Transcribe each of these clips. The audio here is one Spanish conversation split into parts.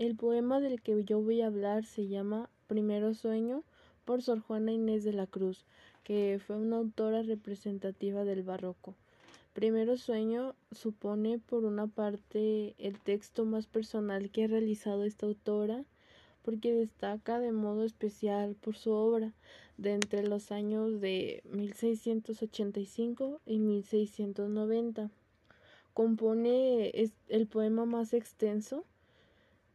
El poema del que yo voy a hablar se llama Primero Sueño por Sor Juana Inés de la Cruz, que fue una autora representativa del barroco. Primero Sueño supone por una parte el texto más personal que ha realizado esta autora, porque destaca de modo especial por su obra de entre los años de 1685 y 1690. Compone el poema más extenso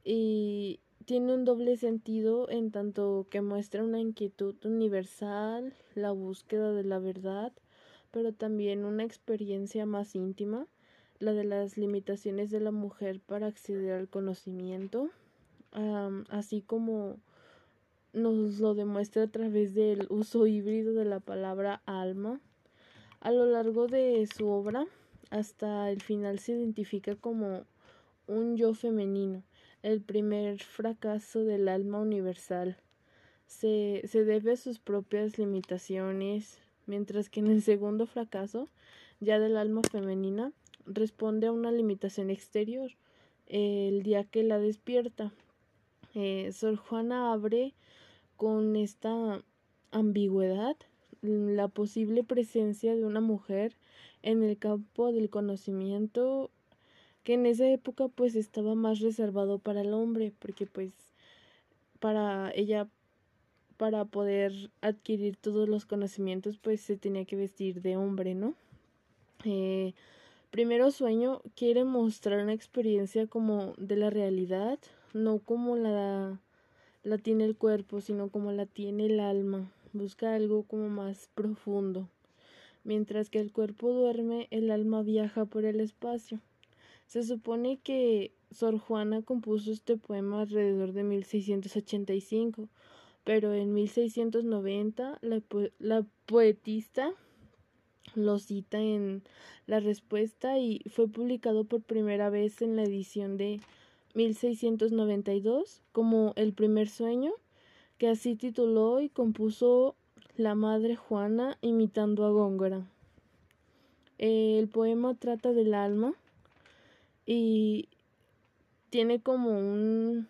y tiene un doble sentido en tanto que muestra una inquietud universal, la búsqueda de la verdad, pero también una experiencia más íntima, la de las limitaciones de la mujer para acceder al conocimiento, así como nos lo demuestra a través del uso híbrido de la palabra alma. A lo largo de su obra, hasta el final se identifica como un yo femenino, el primer fracaso del alma universal. Se, se debe a sus propias limitaciones, mientras que en el segundo fracaso, ya del alma femenina, responde a una limitación exterior, el día que la despierta. Eh, Sor Juana abre con esta ambigüedad la posible presencia de una mujer en el campo del conocimiento que en esa época pues estaba más reservado para el hombre, porque pues para ella para poder adquirir todos los conocimientos pues se tenía que vestir de hombre, ¿no? Eh, primero sueño quiere mostrar una experiencia como de la realidad, no como la, la tiene el cuerpo, sino como la tiene el alma. Busca algo como más profundo. Mientras que el cuerpo duerme, el alma viaja por el espacio. Se supone que Sor Juana compuso este poema alrededor de 1685, pero en 1690 la, la poetista lo cita en la respuesta y fue publicado por primera vez en la edición de 1692 como El primer sueño, que así tituló y compuso la madre Juana imitando a Góngora. El poema trata del alma y tiene como un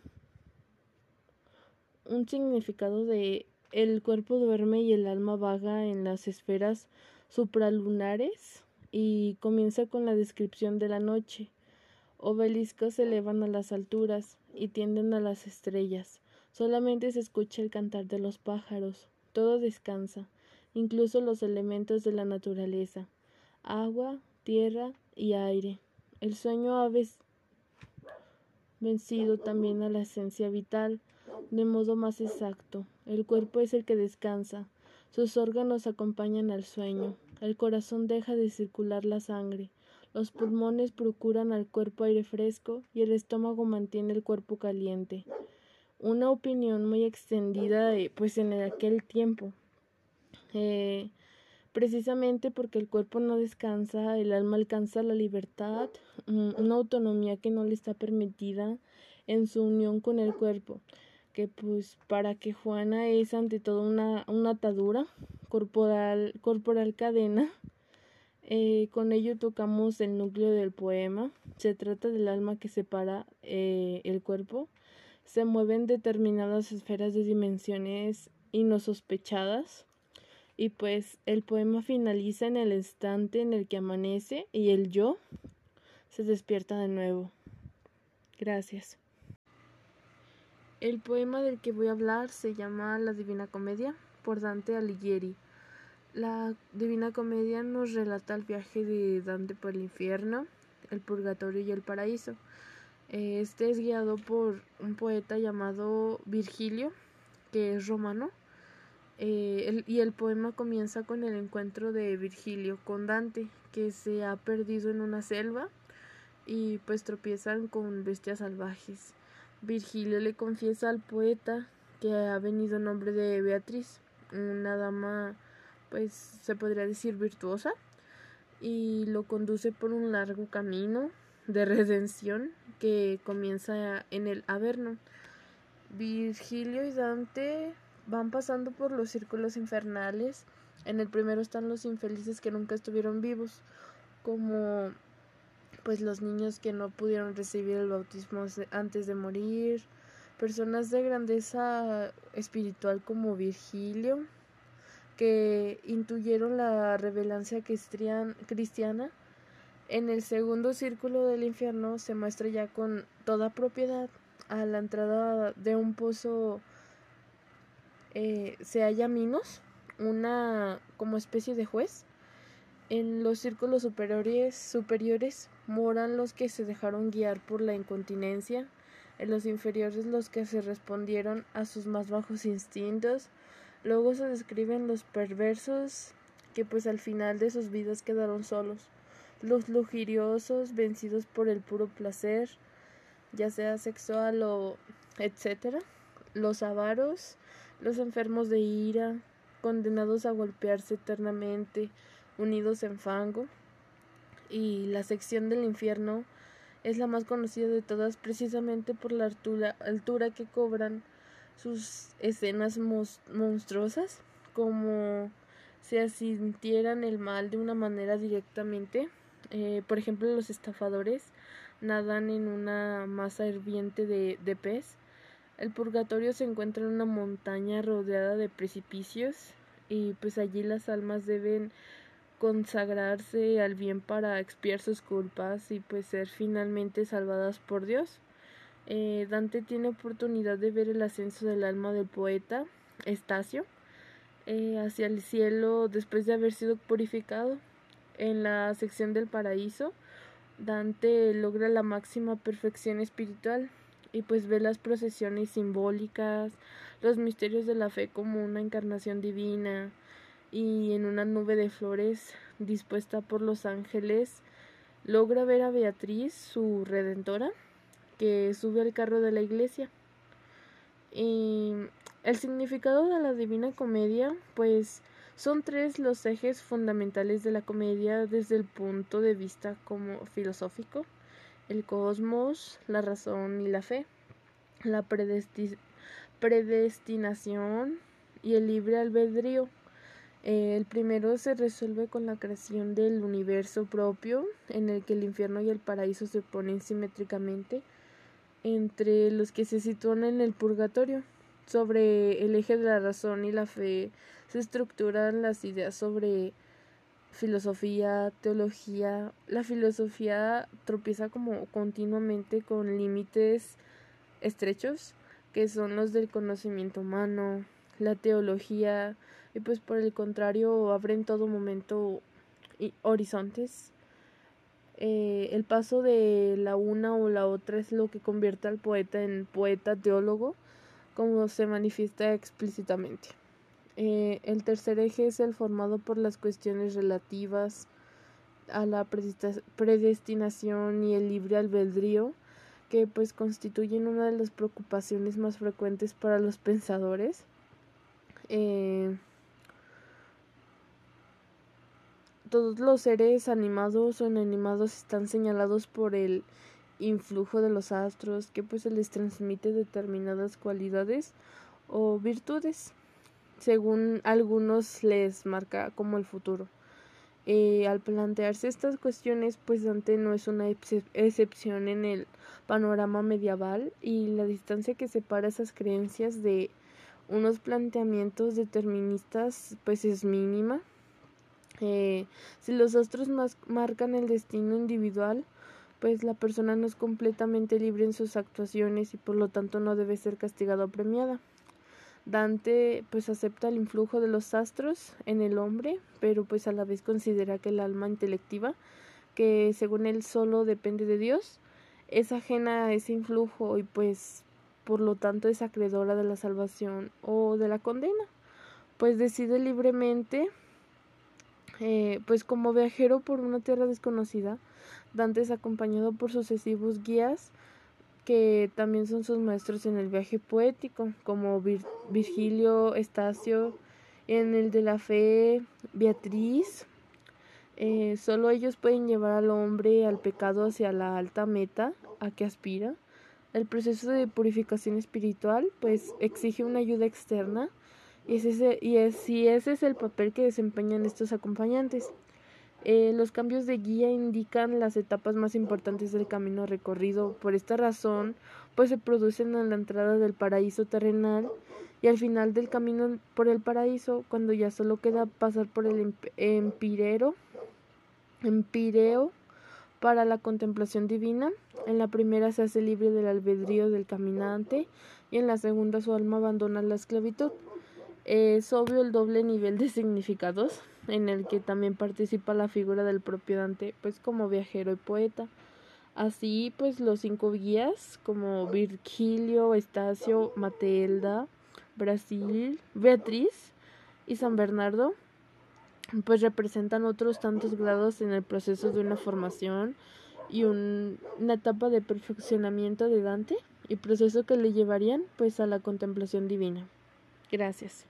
un significado de el cuerpo duerme y el alma vaga en las esferas supralunares y comienza con la descripción de la noche. Obeliscos se elevan a las alturas y tienden a las estrellas. Solamente se escucha el cantar de los pájaros. Todo descansa, incluso los elementos de la naturaleza, agua, tierra y aire. El sueño ha vencido también a la esencia vital de modo más exacto. El cuerpo es el que descansa. Sus órganos acompañan al sueño. El corazón deja de circular la sangre. Los pulmones procuran al cuerpo aire fresco y el estómago mantiene el cuerpo caliente. Una opinión muy extendida pues en aquel tiempo. Eh, Precisamente porque el cuerpo no descansa, el alma alcanza la libertad, mm, una autonomía que no le está permitida en su unión con el cuerpo, que pues para que Juana es ante todo una, una atadura corporal, corporal cadena. Eh, con ello tocamos el núcleo del poema. Se trata del alma que separa eh, el cuerpo. Se mueven determinadas esferas de dimensiones inosospechadas y pues el poema finaliza en el instante en el que amanece y el yo se despierta de nuevo. Gracias. El poema del que voy a hablar se llama La Divina Comedia por Dante Alighieri. La Divina Comedia nos relata el viaje de Dante por el infierno, el purgatorio y el paraíso. Este es guiado por un poeta llamado Virgilio, que es romano eh, y el poema comienza con el encuentro de Virgilio con Dante, que se ha perdido en una selva y pues tropiezan con bestias salvajes. Virgilio le confiesa al poeta que ha venido en nombre de Beatriz, una dama pues se podría decir virtuosa, y lo conduce por un largo camino de redención que comienza en el Averno. Virgilio y Dante van pasando por los círculos infernales. En el primero están los infelices que nunca estuvieron vivos, como pues los niños que no pudieron recibir el bautismo antes de morir, personas de grandeza espiritual como Virgilio, que intuyeron la revelancia cristiana. En el segundo círculo del infierno se muestra ya con toda propiedad a la entrada de un pozo eh, se halla Minos, una como especie de juez. En los círculos superiores, superiores moran los que se dejaron guiar por la incontinencia, en los inferiores los que se respondieron a sus más bajos instintos, luego se describen los perversos que pues al final de sus vidas quedaron solos, los lujuriosos vencidos por el puro placer, ya sea sexual o etcétera, los avaros, los enfermos de ira, condenados a golpearse eternamente, unidos en fango. Y la sección del infierno es la más conocida de todas precisamente por la altura, altura que cobran sus escenas monstruosas, como si asintieran el mal de una manera directamente. Eh, por ejemplo, los estafadores nadan en una masa hirviente de, de pez el purgatorio se encuentra en una montaña rodeada de precipicios y pues allí las almas deben consagrarse al bien para expiar sus culpas y pues ser finalmente salvadas por Dios. Eh, Dante tiene oportunidad de ver el ascenso del alma del poeta Estacio eh, hacia el cielo después de haber sido purificado. En la sección del paraíso, Dante logra la máxima perfección espiritual y pues ve las procesiones simbólicas, los misterios de la fe como una encarnación divina y en una nube de flores dispuesta por los ángeles logra ver a Beatriz, su redentora, que sube al carro de la iglesia. Y el significado de la Divina Comedia, pues son tres los ejes fundamentales de la comedia desde el punto de vista como filosófico el cosmos, la razón y la fe, la predestinación y el libre albedrío. Eh, el primero se resuelve con la creación del universo propio, en el que el infierno y el paraíso se oponen simétricamente, entre los que se sitúan en el purgatorio. Sobre el eje de la razón y la fe se estructuran las ideas sobre filosofía, teología. La filosofía tropieza como continuamente con límites estrechos, que son los del conocimiento humano, la teología, y pues por el contrario abre en todo momento horizontes. Eh, el paso de la una o la otra es lo que convierte al poeta en poeta teólogo, como se manifiesta explícitamente. Eh, el tercer eje es el formado por las cuestiones relativas a la predestinación y el libre albedrío, que pues constituyen una de las preocupaciones más frecuentes para los pensadores. Eh, todos los seres animados o inanimados están señalados por el influjo de los astros que pues se les transmite determinadas cualidades o virtudes según algunos les marca como el futuro. Eh, al plantearse estas cuestiones, pues Dante no es una excepción en el panorama medieval y la distancia que separa esas creencias de unos planteamientos deterministas pues es mínima. Eh, si los astros marcan el destino individual, pues la persona no es completamente libre en sus actuaciones y por lo tanto no debe ser castigada o premiada. Dante pues acepta el influjo de los astros en el hombre, pero pues a la vez considera que el alma intelectiva, que según él solo depende de Dios, es ajena a ese influjo y pues por lo tanto es acreedora de la salvación o de la condena, pues decide libremente, eh, pues como viajero por una tierra desconocida, Dante es acompañado por sucesivos guías que también son sus maestros en el viaje poético, como Virgilio, Estacio, en el de la fe, Beatriz. Eh, solo ellos pueden llevar al hombre al pecado hacia la alta meta a que aspira. El proceso de purificación espiritual pues exige una ayuda externa y, ese, y si ese es el papel que desempeñan estos acompañantes. Eh, los cambios de guía indican las etapas más importantes del camino recorrido. Por esta razón, pues se producen en la entrada del paraíso terrenal y al final del camino por el paraíso, cuando ya solo queda pasar por el empirero, empireo para la contemplación divina. En la primera se hace libre del albedrío del caminante y en la segunda su alma abandona la esclavitud. Es obvio el doble nivel de significados en el que también participa la figura del propio Dante, pues como viajero y poeta. Así, pues los cinco guías, como Virgilio, Estacio, Matelda, Brasil, Beatriz y San Bernardo, pues representan otros tantos grados en el proceso de una formación y una etapa de perfeccionamiento de Dante y proceso que le llevarían pues a la contemplación divina. Gracias.